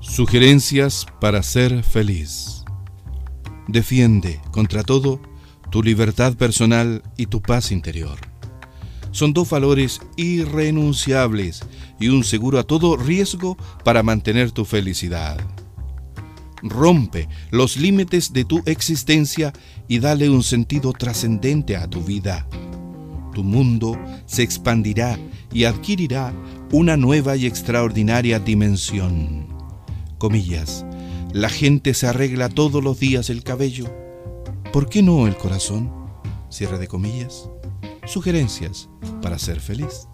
Sugerencias para ser feliz. Defiende, contra todo, tu libertad personal y tu paz interior. Son dos valores irrenunciables y un seguro a todo riesgo para mantener tu felicidad. Rompe los límites de tu existencia y dale un sentido trascendente a tu vida. Tu mundo se expandirá y adquirirá una nueva y extraordinaria dimensión. Comillas, la gente se arregla todos los días el cabello. ¿Por qué no el corazón? Cierre de comillas. Sugerencias para ser feliz.